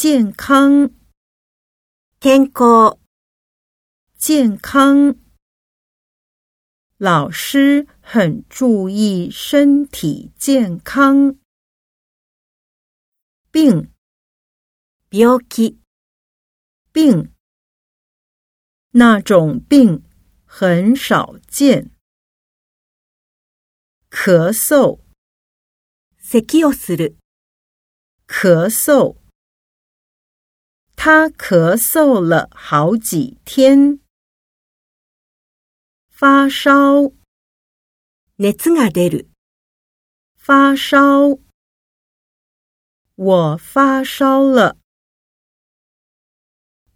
健康，健康。健康。老师很注意身体健康。病，病気。病。那种病很少见。咳嗽，咳をする。咳嗽。 他咳嗽了好几天。发烧，熱が出る。发烧。我发烧了。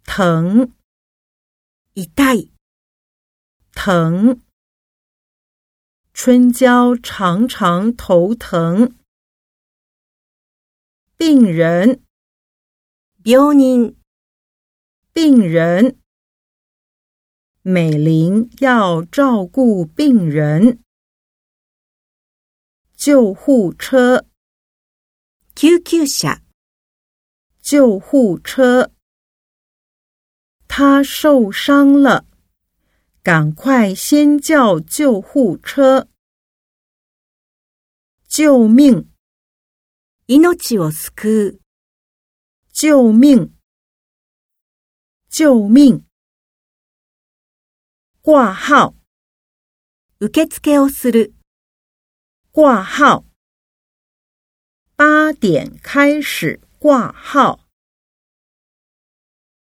疼，痛い。疼。春娇常常头疼。病人，病人， 病人美玲要照顾病人。救护车，救急救护车，他受伤了，赶快先叫救护车！救命！命诺救う。斯救命！救命！挂号！受付をする！挂号！八点开始挂号。